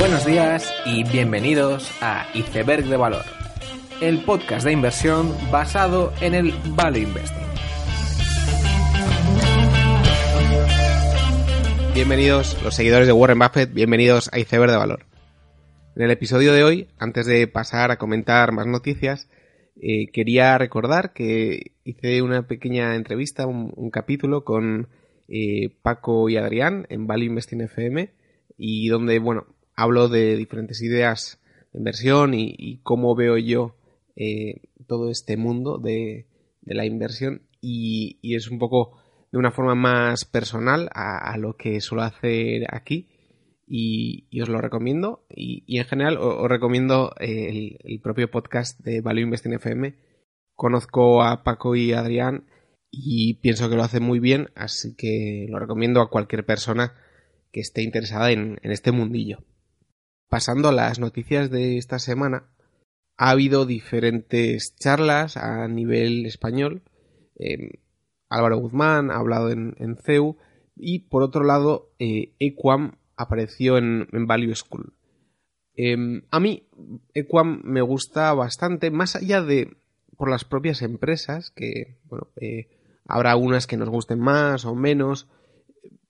Buenos días y bienvenidos a Iceberg de Valor, el podcast de inversión basado en el Value Investing. Bienvenidos los seguidores de Warren Buffett, bienvenidos a Iceberg de Valor. En el episodio de hoy, antes de pasar a comentar más noticias, eh, quería recordar que hice una pequeña entrevista, un, capítulo con eh, Paco y Adrián en Value Investing FM y donde, bueno, hablo de diferentes ideas de inversión y, cómo veo yo eh, todo este mundo de, la inversión y, es un poco de una forma más personal a, lo que suelo hacer aquí y, os lo recomiendo y, en general os, recomiendo el, el, propio podcast de Value Investing FM conozco a Paco y Adrián y pienso que lo hacen muy bien así que lo recomiendo a cualquier persona que esté interesada en este mundillo pasando a las noticias de esta semana, ha habido diferentes charlas a nivel español. Em, Álvaro Guzmán ha hablado en, CEU y por otro lado eh, Equam apareció en, Value School. Em, a mí Equam me gusta bastante, más allá de por las propias empresas, que bueno, eh, habrá unas que nos gusten más o menos.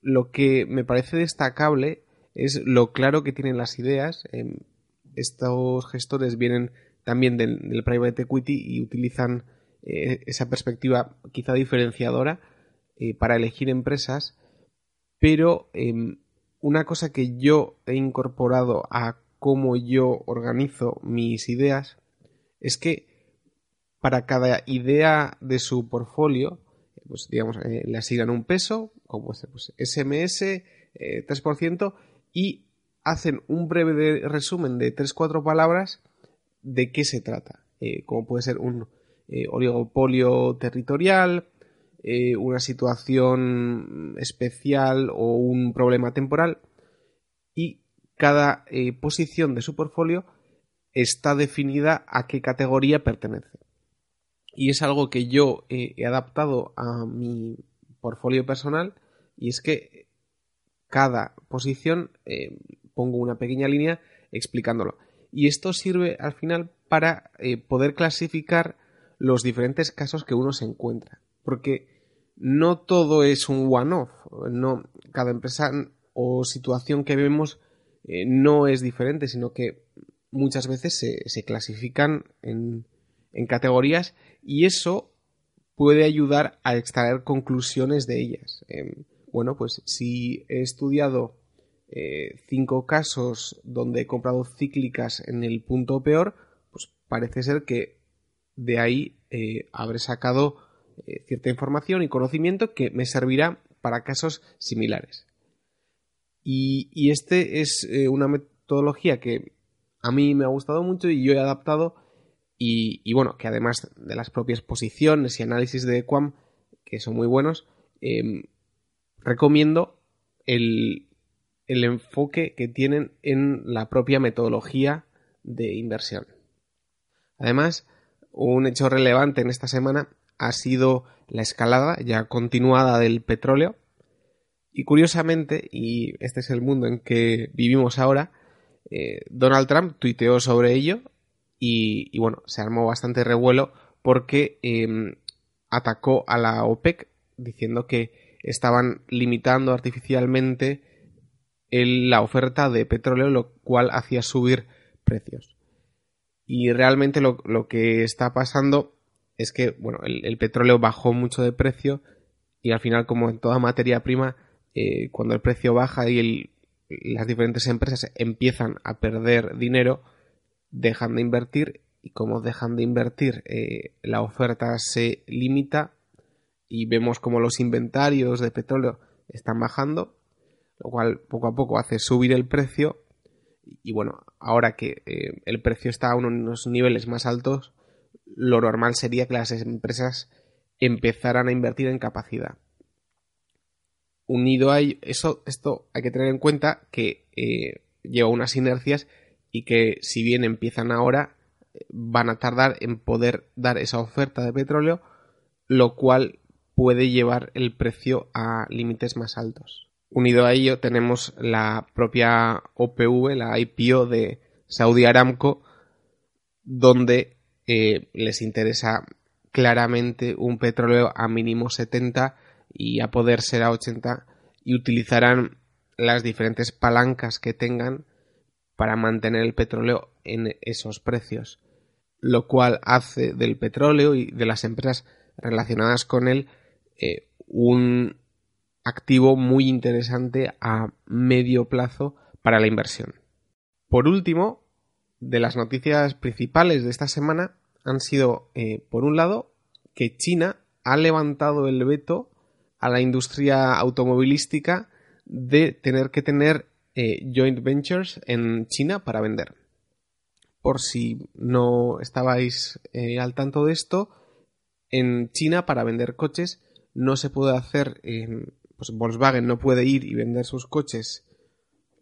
Lo que me parece destacable es lo claro que tienen las ideas. Em, estos gestores vienen también del, private equity y utilizan eh, esa perspectiva quizá diferenciadora eh, para elegir empresas, pero em, una cosa que yo he incorporado a cómo yo organizo mis ideas es que para cada idea de su portfolio, pues digamos, eh, le asignan un peso, como pues, SMS, 3%, y hacen un breve resumen de 3-4 palabras de qué se trata, eh, como puede ser un eh, oligopolio territorial, eh, una situación especial o un problema temporal y cada posición de su portfolio está definida a qué categoría pertenece. Y es algo que yo he adaptado a mi portfolio personal y es que cada posición eh, pongo una pequeña línea explicándolo. Y esto sirve al final para eh, poder clasificar los diferentes casos que uno se encuentra. Porque no todo es un one-off. No, cada empresa o situación que vemos eh, no es diferente, sino que muchas veces se, clasifican en, en categorías y eso puede ayudar a extraer conclusiones de ellas. Em, bueno, pues si he estudiado eh, cinco casos donde he comprado cíclicas en el punto peor, pues parece ser que de ahí eh, habré sacado eh, cierta información y conocimiento que me servirá para casos similares. Y, y este es una metodología que a mí me ha gustado mucho y yo he adaptado y, y, bueno, que además de las propias posiciones y análisis de Quam, que son muy buenos, em, recomiendo el, enfoque que tienen en la propia metodología de inversión. Además, un hecho relevante en esta semana ha sido la escalada ya continuada del petróleo. Y curiosamente, y este es el mundo en que vivimos ahora, eh, Donald Trump tuiteó sobre ello y, bueno, se armó bastante revuelo porque em, atacó a la OPEC diciendo que estaban limitando artificialmente la oferta de petróleo, lo cual hacía subir precios. Y realmente lo, que está pasando es que bueno, el, petróleo bajó mucho de precio y al final, como en toda materia prima, eh, cuando el precio baja y las diferentes empresas empiezan a perder dinero, dejan de invertir y como dejan de invertir, eh, la oferta se limita y vemos como los inventarios de petróleo están bajando, lo cual poco a poco hace subir el precio y bueno, ahora que eh, el precio está a unos niveles más altos, lo normal sería que las empresas empezaran a invertir en capacidad. Unido a eso, esto hay que tener en cuenta que eh, lleva unas inercias y que si bien empiezan ahora, van a tardar en poder dar esa oferta de petróleo, lo cual puede llevar el precio a límites más altos. Unido a ello tenemos la propia OPV, la IPO de Saudi Aramco, donde eh, les interesa claramente un petróleo a mínimo 70 y a poder ser a 80 y utilizarán las diferentes palancas que tengan para mantener el petróleo en esos precios, lo cual hace del petróleo y de las empresas relacionadas con él eh, un activo muy interesante a medio plazo para la inversión. Por último, de las noticias principales de esta semana han sido, eh, por un lado, que China ha levantado el veto a la industria automovilística de tener que tener eh, joint ventures en China para vender. Por si no estabais al tanto de esto, en China para vender coches no se puede hacer, pues Volkswagen no puede ir y vender sus coches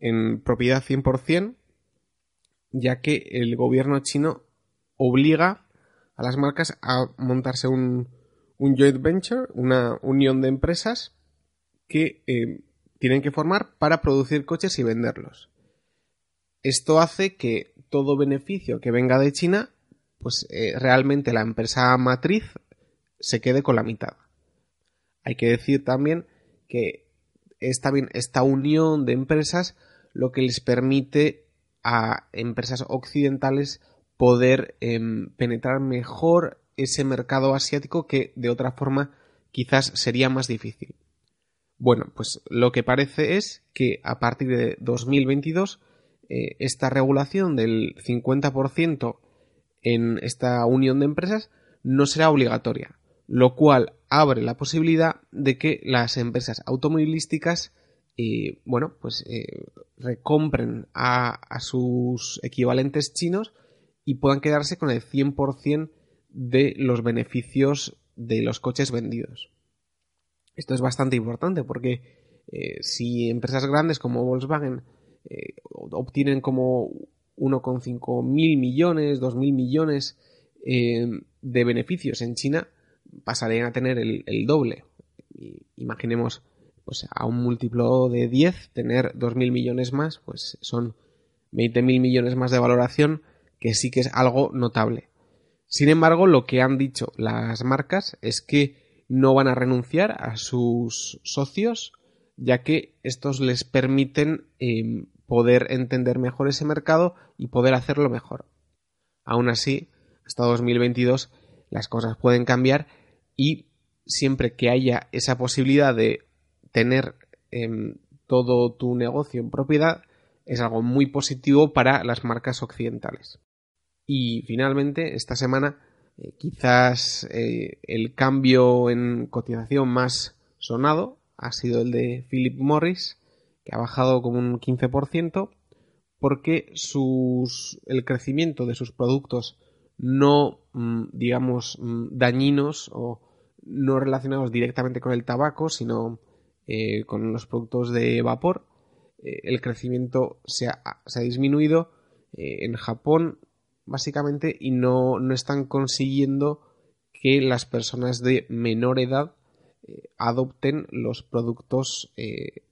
en propiedad 100%, ya que el gobierno chino obliga a las marcas a montarse un, un joint venture, una unión de empresas que eh, tienen que formar para producir coches y venderlos. Esto hace que todo beneficio que venga de China, pues eh, realmente la empresa matriz se quede con la mitad. Hay que decir también que esta, esta unión de empresas lo que les permite a empresas occidentales poder em, penetrar mejor ese mercado asiático que de otra forma quizás sería más difícil. Bueno, pues lo que parece es que a partir de 2022 eh, esta regulación del 50% en esta unión de empresas no será obligatoria, lo cual abre la posibilidad de que las empresas automovilísticas eh, bueno, pues eh, recompren a, sus equivalentes chinos y puedan quedarse con el 100% de los beneficios de los coches vendidos. Esto es bastante importante porque eh, si empresas grandes como Volkswagen obtienen como 1,5 mil millones, 2 mil millones de beneficios en China, pasarían a tener el, doble. imaginemos pues, a un múltiplo de 10, tener 2 mil millones más, pues son 20 mil millones más de valoración, que sí que es algo notable. Sin embargo, lo que han dicho las marcas es que no van a renunciar a sus socios, ya que estos les permiten em, poder entender mejor ese mercado y poder hacerlo mejor. Aún así, hasta 2022 las cosas pueden cambiar y siempre que haya esa posibilidad de tener em, todo tu negocio en propiedad, es algo muy positivo para las marcas occidentales. Y finalmente, esta semana eh, quizás eh, el cambio en cotización más sonado ha sido el de Philip Morris, que ha bajado como un 15%, porque sus, el crecimiento de sus productos no, mm, digamos, mm, dañinos o no relacionados directamente con el tabaco, sino eh, con los productos de vapor, el crecimiento se ha, disminuido. en Japón básicamente, y no, no están consiguiendo que las personas de menor edad eh, adopten los productos eh,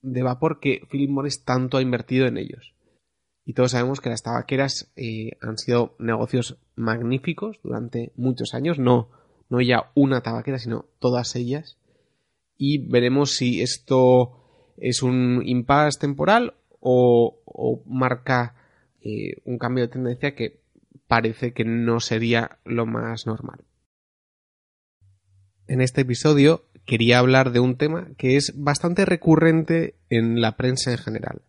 de vapor que Philip Morris tanto ha invertido en ellos. Y todos sabemos que las tabaqueras eh, han sido negocios magníficos durante muchos años, no, no ya una tabaquera, sino todas ellas. Y veremos si esto es un impasse temporal o, marca un cambio de tendencia que parece que no sería lo más normal. En este episodio quería hablar de un tema que es bastante recurrente en la prensa en general,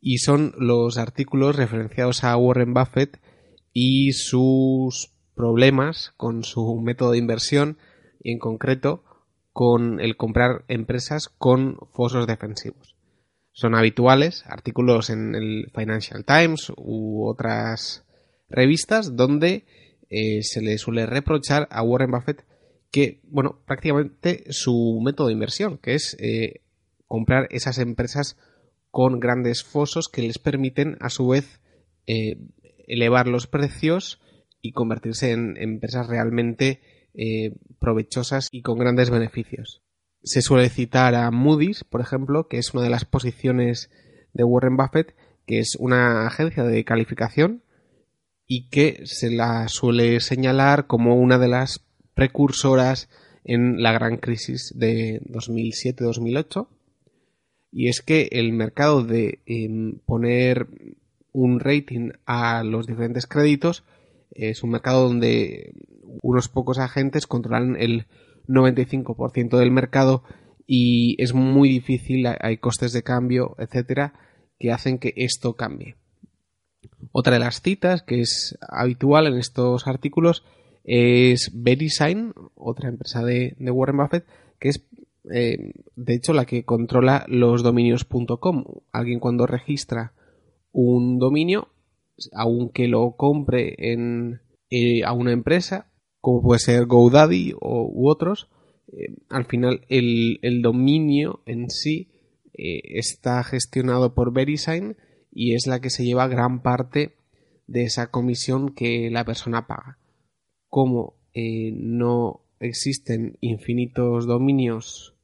y son los artículos referenciados a Warren Buffett y sus problemas con su método de inversión y en concreto con el comprar empresas con fosos defensivos. Son habituales artículos en el Financial Times u otras revistas donde eh, se le suele reprochar a Warren Buffett que, bueno, prácticamente su método de inversión, que es eh, comprar esas empresas con grandes fosos que les permiten a su vez eh, elevar los precios y convertirse en empresas realmente provechosas y con grandes beneficios. se suele citar a Moody's, por ejemplo, que es una de las posiciones de Warren Buffett, que es una agencia de calificación y que se la suele señalar como una de las precursoras en la gran crisis de 2007-2008. Y es que el mercado de em, poner un rating a los diferentes créditos es un mercado donde unos pocos agentes controlan el 95% del mercado y es muy difícil, hay costes de cambio, etcétera, que hacen que esto cambie. Otra de las citas que es habitual en estos artículos es VeriSign, otra empresa de, Warren Buffett, que es eh, de hecho la que controla los dominios.com. Alguien cuando registra un dominio, aunque lo compre en, eh, a una empresa, como puede ser GoDaddy o, u otros, eh, al final el, dominio en sí eh, está gestionado por VeriSign y es la que se lleva gran parte de esa comisión que la persona paga. Como eh, no existen infinitos dominios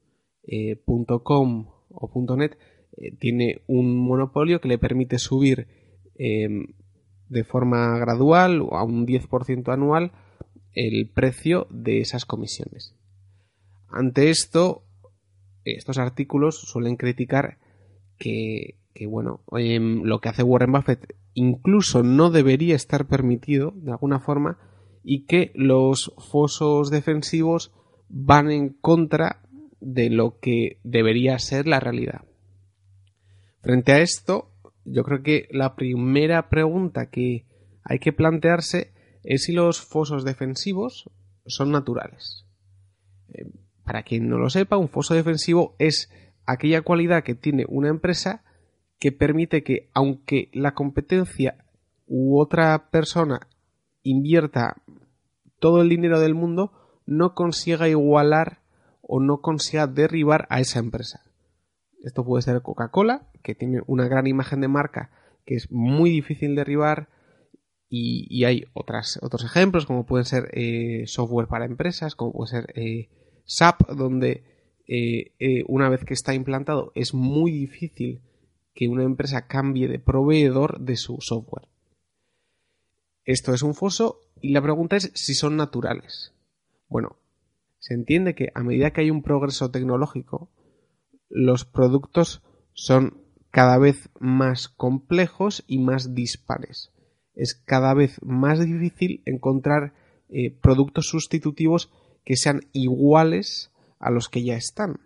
.com o .net, tiene un monopolio que le permite subir de forma gradual o a un 10% anual el precio de esas comisiones. Ante esto, estos artículos suelen criticar que, bueno, em, lo que hace Warren Buffett incluso no debería estar permitido de alguna forma y que los fosos defensivos van en contra de lo que debería ser la realidad. Frente a esto, yo creo que la primera pregunta que hay que plantearse es si los fosos defensivos son naturales. Eh, para quien no lo sepa, un foso defensivo es aquella cualidad que tiene una empresa que permite que, aunque la competencia u otra persona invierta todo el dinero del mundo, no consiga igualar o no consiga derribar a esa empresa. Esto puede ser Coca-Cola, que tiene una gran imagen de marca que es muy difícil derribar, y, hay otros ejemplos, como pueden ser eh, software para empresas, como puede ser eh, SAP, donde eh, una vez que está implantado es muy difícil que una empresa cambie de proveedor de su software. Esto es un foso y la pregunta es si son naturales. Bueno, se entiende que a medida que hay un progreso tecnológico, los productos son cada vez más complejos y más dispares es cada vez más difícil encontrar eh, productos sustitutivos que sean iguales a los que ya están.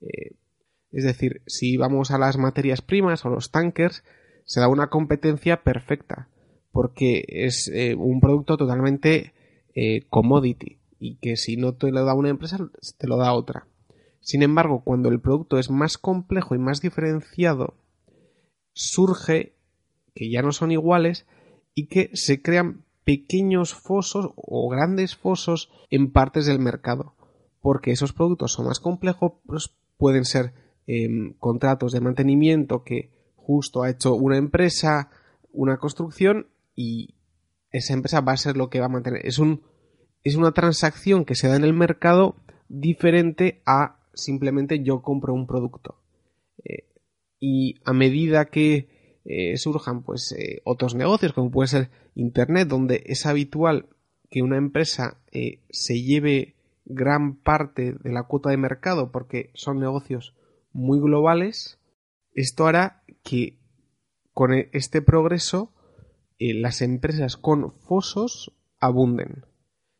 Eh, es decir, si vamos a las materias primas o los tankers, se da una competencia perfecta, porque es eh, un producto totalmente commodity y que si no te lo da una empresa, te lo da otra. Sin embargo, cuando el producto es más complejo y más diferenciado, surge que ya no son iguales, y que se crean pequeños fosos o grandes fosos en partes del mercado, porque esos productos son más complejos, pues pueden ser em, contratos de mantenimiento que justo ha hecho una empresa, una construcción y esa empresa va a ser lo que va a mantener. Es, un, es una transacción que se da en el mercado diferente a simplemente yo compro un producto. Eh, y a medida que eh, surjan pues eh, otros negocios como puede ser internet donde es habitual que una empresa se lleve gran parte de la cuota de mercado porque son negocios muy globales esto hará que con e, este progreso las empresas con fosos abunden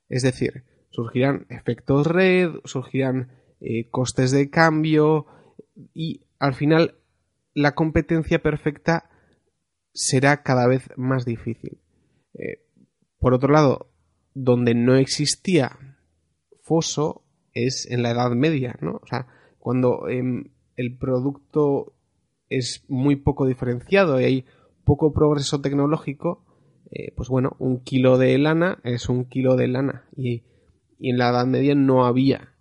es decir surgirán efectos red surgirán costes de cambio y al final la competencia perfecta será cada vez más difícil. Eh, por otro lado, donde no existía foso es en la Edad Media, ¿no? O sea, cuando em, el producto es muy poco diferenciado y hay poco progreso tecnológico, eh, pues bueno, un kilo de lana es un kilo de lana y, en la Edad Media no había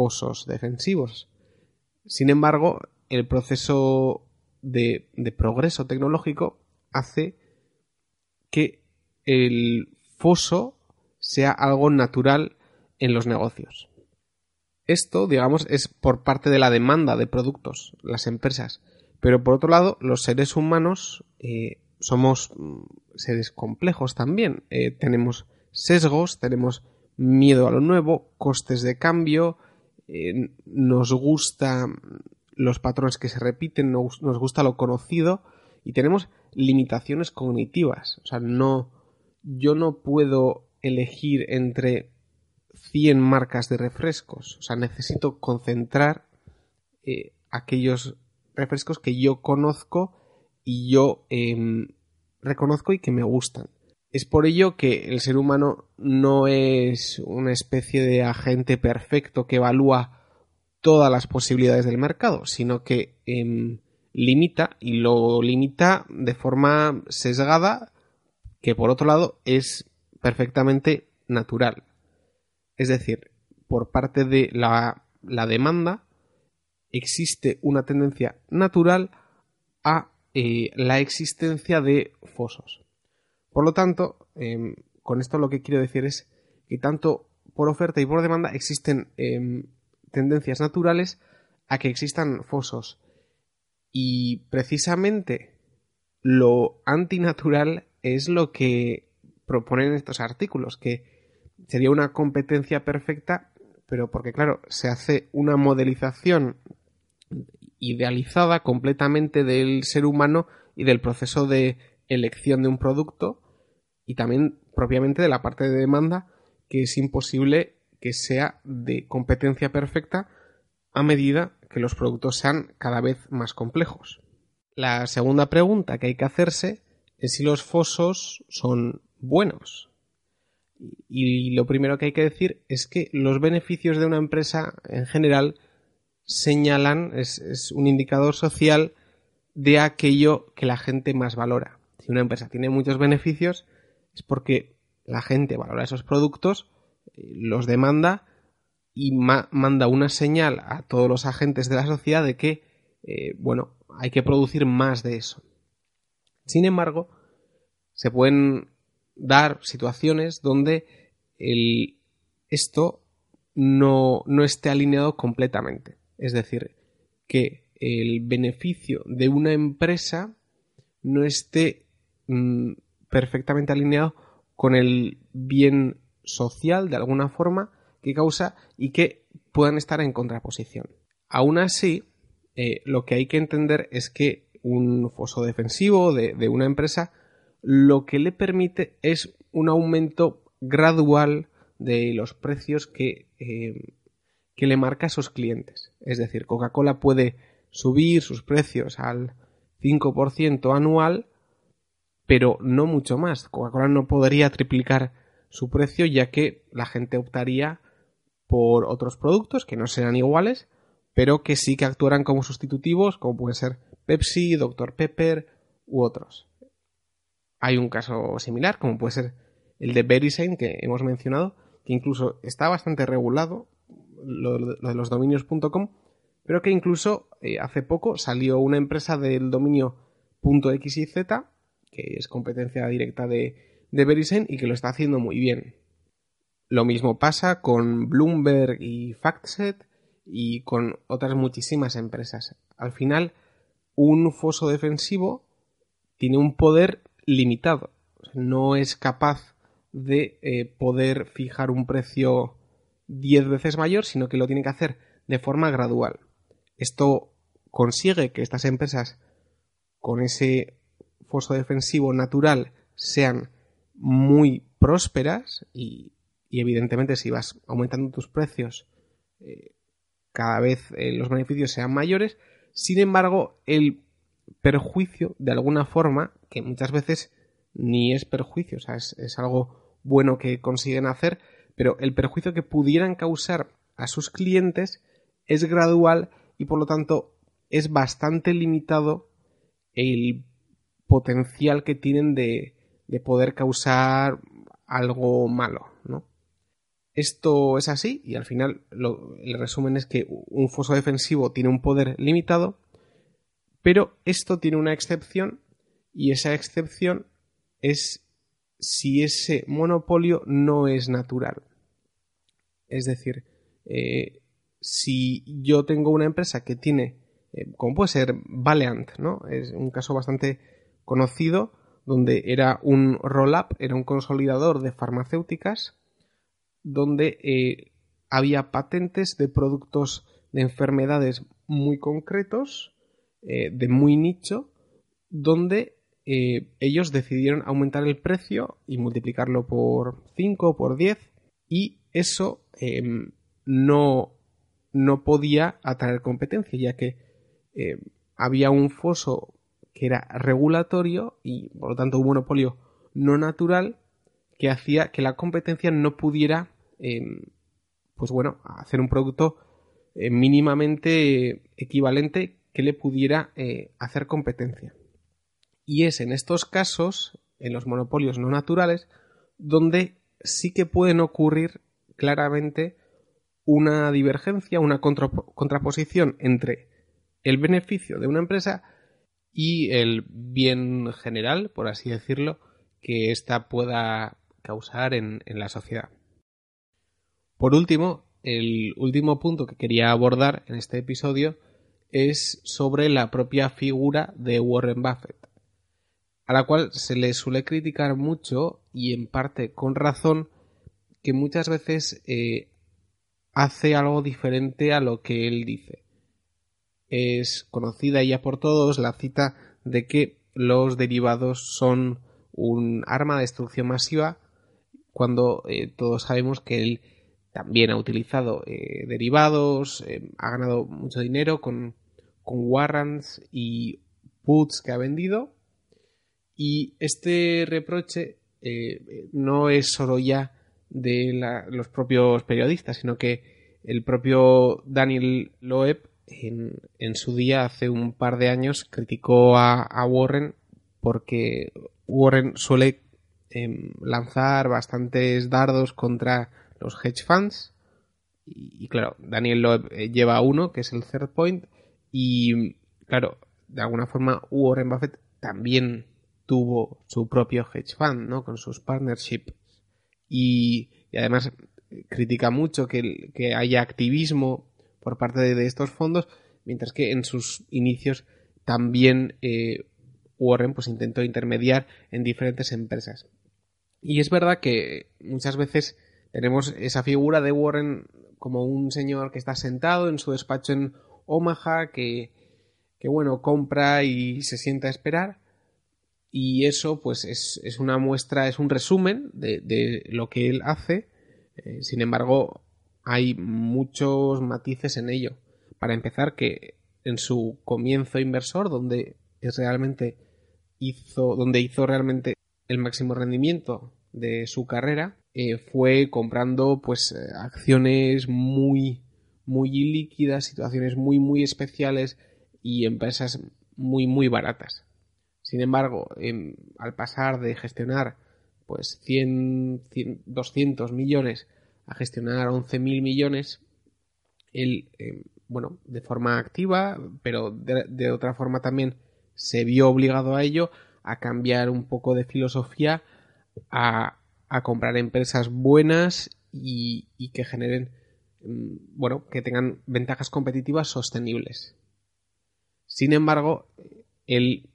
fosos defensivos. Sin embargo, el proceso de progreso tecnológico hace que el foso sea algo natural en los negocios. Esto, digamos, es por parte de la demanda de productos, las empresas. Pero por otro lado, los seres humanos eh, somos mm, seres complejos también. Eh, tenemos sesgos, tenemos miedo a lo nuevo, costes de cambio, eh, nos gusta los patrones que se repiten, nos, gusta lo conocido y tenemos limitaciones cognitivas. O sea, no, yo no puedo elegir entre 100 marcas de refrescos. O sea, necesito concentrar eh, aquellos refrescos que yo conozco y yo em, reconozco y que me gustan. Es por ello que el ser humano no es una especie de agente perfecto que evalúa todas las posibilidades del mercado, sino que em, limita y lo limita de forma sesgada que por otro lado es perfectamente natural. Es decir, por parte de la, demanda existe una tendencia natural a eh, la existencia de fosos. Por lo tanto, em, con esto lo que quiero decir es que tanto por oferta y por demanda existen em, tendencias naturales a que existan fosos. Y precisamente lo antinatural es lo que proponen estos artículos, que sería una competencia perfecta, pero porque claro, se hace una modelización idealizada completamente del ser humano y del proceso de elección de un producto y también propiamente de la parte de demanda que es imposible que sea de competencia perfecta a medida que los productos sean cada vez más complejos. La segunda pregunta que hay que hacerse es si los fosos son buenos. Y lo primero que hay que decir es que los beneficios de una empresa en general señalan, es, un indicador social de aquello que la gente más valora. Si una empresa tiene muchos beneficios es porque la gente valora esos productos, eh, los demanda y manda una señal a todos los agentes de la sociedad de que, eh, bueno, hay que producir más de eso. Sin embargo, se pueden dar situaciones donde esto no, no esté alineado completamente. Es decir, que el beneficio de una empresa no esté mm, perfectamente alineado con el bien social de alguna forma que causa y que puedan estar en contraposición. Aún así, eh, lo que hay que entender es que un foso defensivo de, una empresa lo que le permite es un aumento gradual de los precios que, eh, que le marca a sus clientes. Es decir, Coca-Cola puede subir sus precios al 5% anual, pero no mucho más. Coca-Cola no podría triplicar su precio ya que la gente optaría por otros productos que no serán iguales, pero que sí que actuarán como sustitutivos, como pueden ser Pepsi, Dr. Pepper u otros. Hay un caso similar, como puede ser el de Verisign que hemos mencionado, que incluso está bastante regulado, lo, de los dominios.com, pero que incluso eh, hace poco salió una empresa del dominio .xyz, que es competencia directa de, de y que lo está haciendo muy bien. Lo mismo pasa con Bloomberg y FactSet, y con otras muchísimas empresas. Al final, un foso defensivo tiene un poder limitado. No es capaz de eh, poder fijar un precio 10 veces mayor, sino que lo tiene que hacer de forma gradual. Esto consigue que estas empresas con ese foso defensivo natural sean muy prósperas y, evidentemente si vas aumentando tus precios eh, cada vez eh, los beneficios sean mayores. Sin embargo, el perjuicio, de alguna forma, que muchas veces ni es perjuicio, o sea, es, es algo bueno que consiguen hacer, pero el perjuicio que pudieran causar a sus clientes es gradual y por lo tanto es bastante limitado el potencial que tienen de, de poder causar algo malo, ¿no? Esto es así y al final el resumen es que un foso defensivo tiene un poder limitado, pero esto tiene una excepción y esa excepción es si ese monopolio no es natural. Es decir, eh, si yo tengo una empresa que tiene, eh, como puede ser Valiant, ¿no? Es un caso bastante conocido donde era un roll-up, era un consolidador de farmacéuticas, donde eh, había patentes de productos de enfermedades muy concretos, eh, de muy nicho, donde ellos decidieron aumentar el precio y multiplicarlo por 5 o por 10 y eso em, no no podía atraer competencia, ya que eh, había un foso que era regulatorio y por lo tanto un monopolio no natural que hacía que la competencia no pudiera, em, pues bueno, hacer un producto eh, mínimamente equivalente que le pudiera eh, hacer competencia. Y es en estos casos, en los monopolios no naturales, donde sí que pueden ocurrir claramente una divergencia, una contraposición entre el beneficio de una empresa y el bien general, por así decirlo, que ésta pueda causar en, en la sociedad. Por último, el último punto que quería abordar en este episodio es sobre la propia figura de Warren Buffett, a la cual se le suele criticar mucho y en parte con razón que muchas veces eh, hace algo diferente a lo que él dice. Es conocida ya por todos la cita de que los derivados son un arma de destrucción masiva cuando eh, todos sabemos que él también ha utilizado eh, derivados, eh, ha ganado mucho dinero con, con warrants y puts que ha vendido. Y este reproche no es solo ya de los propios periodistas, sino que el propio Daniel Loeb en, su día, hace un par de años, criticó a, Warren porque Warren suele em, lanzar bastantes dardos contra los hedge funds. Y, claro, Daniel Loeb eh, lleva uno, que es el third point. Y claro, de alguna forma Warren Buffett también tuvo su propio hedge fund, ¿no? Con sus partnerships y, además critica mucho que, haya activismo por parte de, estos fondos, mientras que en sus inicios también eh, Warren pues intentó intermediar en diferentes empresas. Y es verdad que muchas veces tenemos esa figura de Warren como un señor que está sentado en su despacho en Omaha, que, que bueno, compra y se sienta a esperar, y eso pues es, una muestra, es un resumen de, lo que él hace. Eh, sin embargo, hay muchos matices en ello. Para empezar, que en su comienzo inversor, donde es realmente hizo, donde hizo realmente el máximo rendimiento de su carrera, eh, fue comprando pues eh, acciones muy muy líquidas, situaciones muy muy especiales y empresas muy muy baratas. Sin embargo, al pasar de gestionar pues 100, 200 millones a gestionar 11.000 millones, él, em, bueno, de forma activa, pero de, otra forma también se vio obligado a ello, a cambiar un poco de filosofía, a, comprar empresas buenas y, y que generen, em, bueno, que tengan ventajas competitivas sostenibles. Sin embargo, él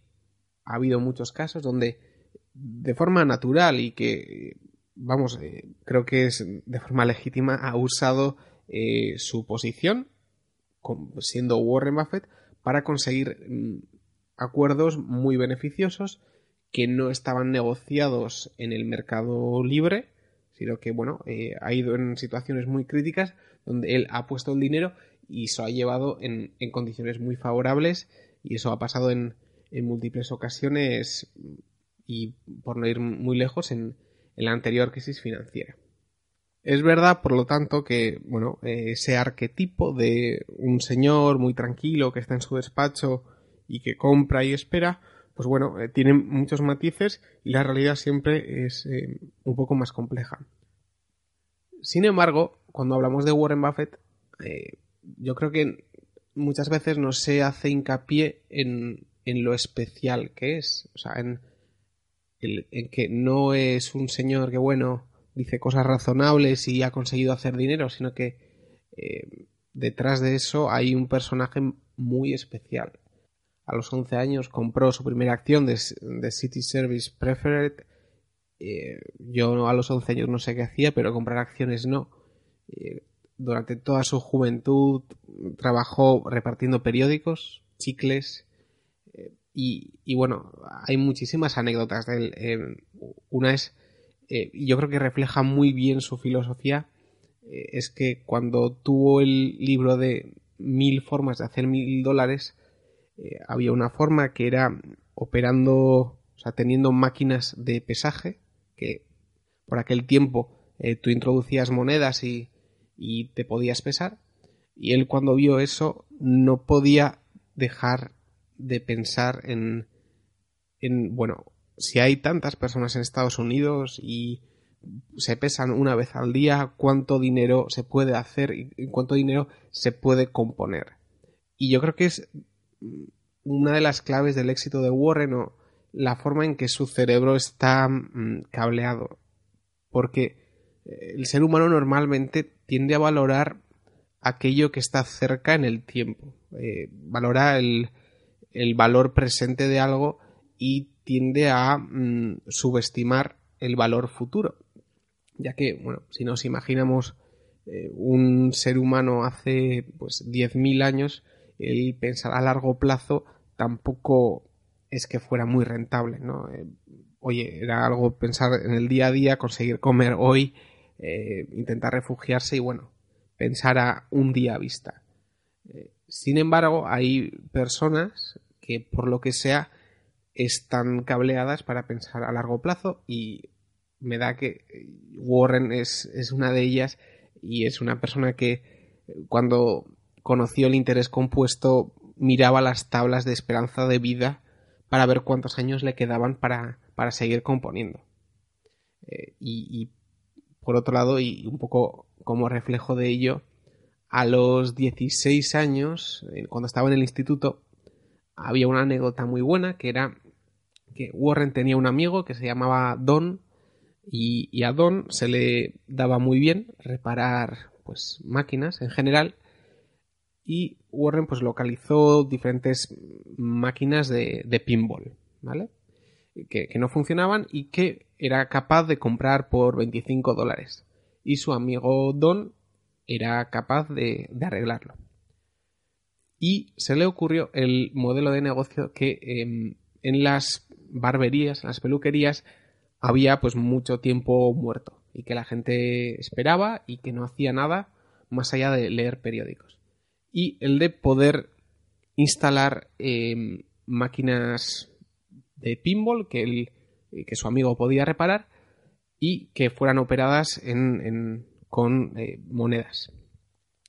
ha habido muchos casos donde de forma natural y que, vamos, eh, creo que es de forma legítima, ha usado eh, su posición, siendo Warren Buffett, para conseguir mm, acuerdos muy beneficiosos que no estaban negociados en el mercado libre, sino que, bueno, eh, ha ido en situaciones muy críticas donde él ha puesto el dinero y eso ha llevado en condiciones muy favorables y eso ha pasado en, en múltiples ocasiones y por no ir muy lejos en, la anterior crisis financiera. Es verdad, por lo tanto, que bueno, ese arquetipo de un señor muy tranquilo que está en su despacho y que compra y espera, pues bueno, eh, tiene muchos matices y la realidad siempre es eh, un poco más compleja. Sin embargo, cuando hablamos de Warren Buffett, eh, yo creo que muchas veces no se hace hincapié en en lo especial que es. O sea, en, en que no es un señor que, bueno, dice cosas razonables y ha conseguido hacer dinero, sino que eh, detrás de eso hay un personaje muy especial. A los 11 años compró su primera acción de, City Service Preferred. Eh, yo a los 11 años no sé qué hacía, pero comprar acciones no. Eh, durante toda su juventud trabajó repartiendo periódicos, chicles, y, bueno, hay muchísimas anécdotas de él. una es, yo creo que refleja muy bien su filosofía, eh, es que cuando tuvo el libro de mil formas de hacer mil dólares, eh, había una forma que era operando, o sea, teniendo máquinas de pesaje, que por aquel tiempo eh, tú introducías monedas y, y te podías pesar, y él cuando vio eso no podía dejar de pensar en, en bueno, si hay tantas personas en Estados Unidos y se pesan una vez al día, cuánto dinero se puede hacer y cuánto dinero se puede componer. Y yo creo que es una de las claves del éxito de Warren o la forma en que su cerebro está mm, cableado. Porque eh, el ser humano normalmente tiende a valorar aquello que está cerca en el tiempo. Eh, valora el, valor presente de algo y tiende a mm, subestimar el valor futuro ya que, bueno, si nos imaginamos eh, un ser humano hace pues 10.000 años, el pensar a largo plazo tampoco es que fuera muy rentable, ¿no? Eh, oye, era algo pensar en el día a día, conseguir comer hoy, eh, intentar refugiarse y bueno, pensar a un día a vista. sin embargo, hay personas que por lo que sea están cableadas para pensar a largo plazo y me da que Warren es, una de ellas y es una persona que cuando conoció el interés compuesto miraba las tablas de esperanza de vida para ver cuántos años le quedaban para, para seguir componiendo. Eh, y, por otro lado, y un poco como reflejo de ello, a los 16 años, eh, cuando estaba en el instituto, había una anécdota muy buena que era que Warren tenía un amigo que se llamaba Don y, a Don se le daba muy bien reparar pues máquinas en general y Warren pues localizó diferentes máquinas de, pinball, ¿vale? Que, no funcionaban y que era capaz de comprar por 25 dólares. Y su amigo Don era capaz de, arreglarlo. Y se le ocurrió el modelo de negocio que em, en las barberías, en las peluquerías, había pues mucho tiempo muerto y que la gente esperaba y que no hacía nada más allá de leer periódicos. Y el de poder instalar em, máquinas de pinball que, que su amigo podía reparar y que fueran operadas con eh, monedas.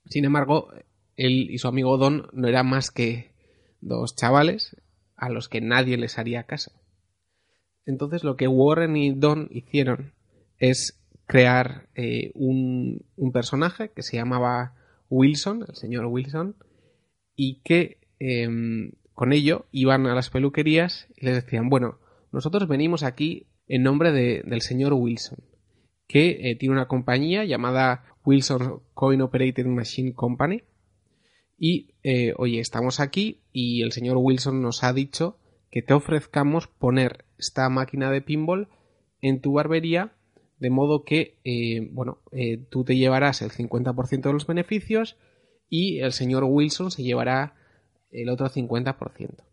Sin embargo, él y su amigo Don no eran más que dos chavales a los que nadie les haría caso. Entonces lo que Warren y Don hicieron es crear eh, un, personaje que se llamaba Wilson, el señor Wilson, y que em, con ello iban a las peluquerías y les decían, bueno, nosotros venimos aquí en nombre del señor Wilson, que eh, tiene una compañía llamada Wilson Coin Operated Machine Company. Y, eh, oye, estamos aquí y el señor Wilson nos ha dicho que te ofrezcamos poner esta máquina de pinball en tu barbería de modo que, eh, bueno, eh, tú te llevarás el 50% de los beneficios y el señor Wilson se llevará el otro 50%.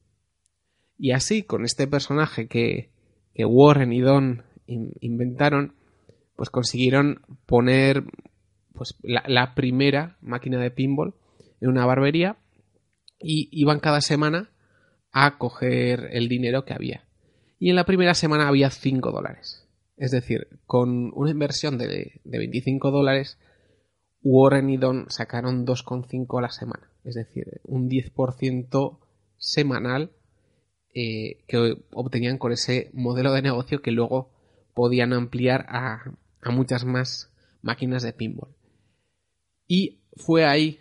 Y así, con este personaje que, Warren y Don inventaron, pues consiguieron poner pues, la, primera máquina de pinball en una barbería y iban cada semana a coger el dinero que había. Y en la primera semana había 5 dólares. Es decir, con una inversión de, de 25 dólares, Warren y Don sacaron 2,5 a la semana. Es decir, un 10% semanal eh, que obtenían con ese modelo de negocio que luego podían ampliar a, a muchas más máquinas de pinball. Y fue ahí,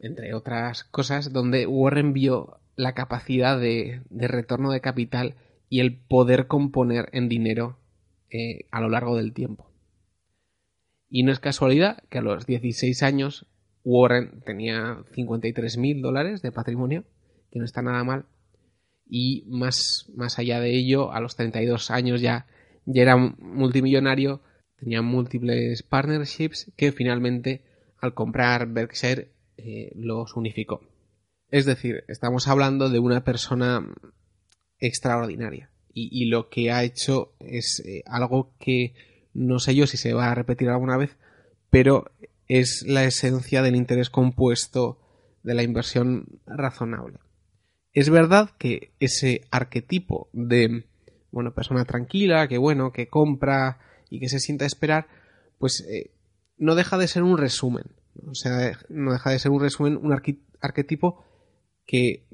entre otras cosas, donde Warren vio la capacidad de, retorno de capital y el poder componer en dinero eh, a lo largo del tiempo. Y no es casualidad que a los 16 años Warren tenía 53 mil dólares de patrimonio, que no está nada mal. Y más, más allá de ello, a los 32 años ya, ya era multimillonario, tenía múltiples partnerships que finalmente al comprar Berkshire eh, los unificó. Es decir, estamos hablando de una persona extraordinaria. Y, lo que ha hecho es eh, algo que no sé yo si se va a repetir alguna vez, pero es la esencia del interés compuesto de la inversión razonable. Es verdad que ese arquetipo de bueno, persona tranquila, que bueno, que compra y que se sienta a esperar, pues eh, no deja de ser un resumen. O sea, no deja de ser un resumen, un arquetipo que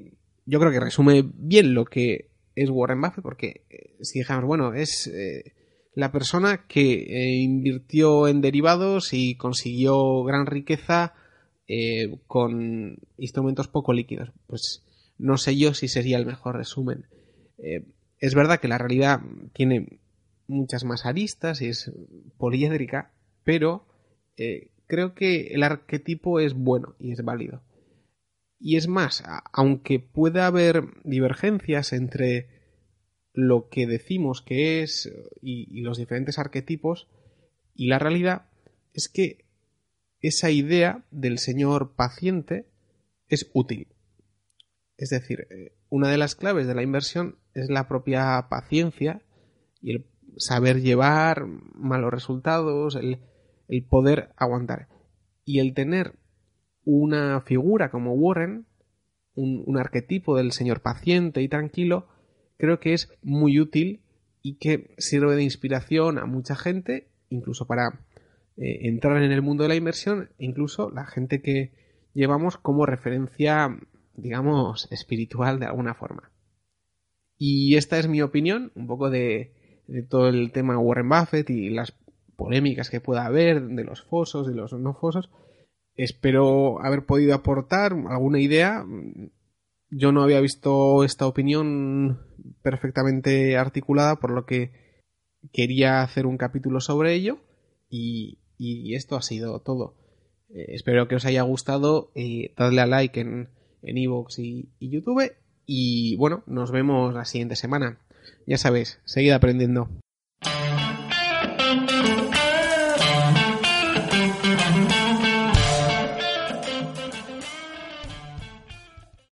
yo creo que resume bien lo que es Warren Buffett, porque eh, si dejamos, bueno, es eh, la persona que eh, invirtió en derivados y consiguió gran riqueza con instrumentos poco líquidos. Pues no sé yo si sería el mejor resumen. Es verdad que la realidad tiene muchas más aristas y es poliédrica, pero creo que el arquetipo es bueno y es válido. Y es más, aunque pueda haber divergencias entre lo que decimos que es y, los diferentes arquetipos y la realidad es que esa idea del señor paciente es útil. Es decir, eh, una de las claves de la inversión es la propia paciencia y el saber llevar malos resultados, el, poder aguantar. Y el tener una figura como Warren, un arquetipo del señor paciente y tranquilo, creo que es muy útil y que sirve de inspiración a mucha gente, incluso para eh, entrar en el mundo de la inversión, incluso la gente que llevamos como referencia, digamos, espiritual de alguna forma. Y esta es mi opinión, un poco de, de todo el tema Warren Buffett y las polémicas que pueda haber de los fosos y los no fosos. Espero haber podido aportar alguna idea yo no había visto esta opinión perfectamente articulada, por lo que quería hacer un capítulo sobre ello y, esto ha sido todo. Eh, espero que os haya gustado, eh, dadle a like en Evox y, y YouTube y bueno, nos vemos la siguiente semana. Ya sabéis, seguid aprendiendo.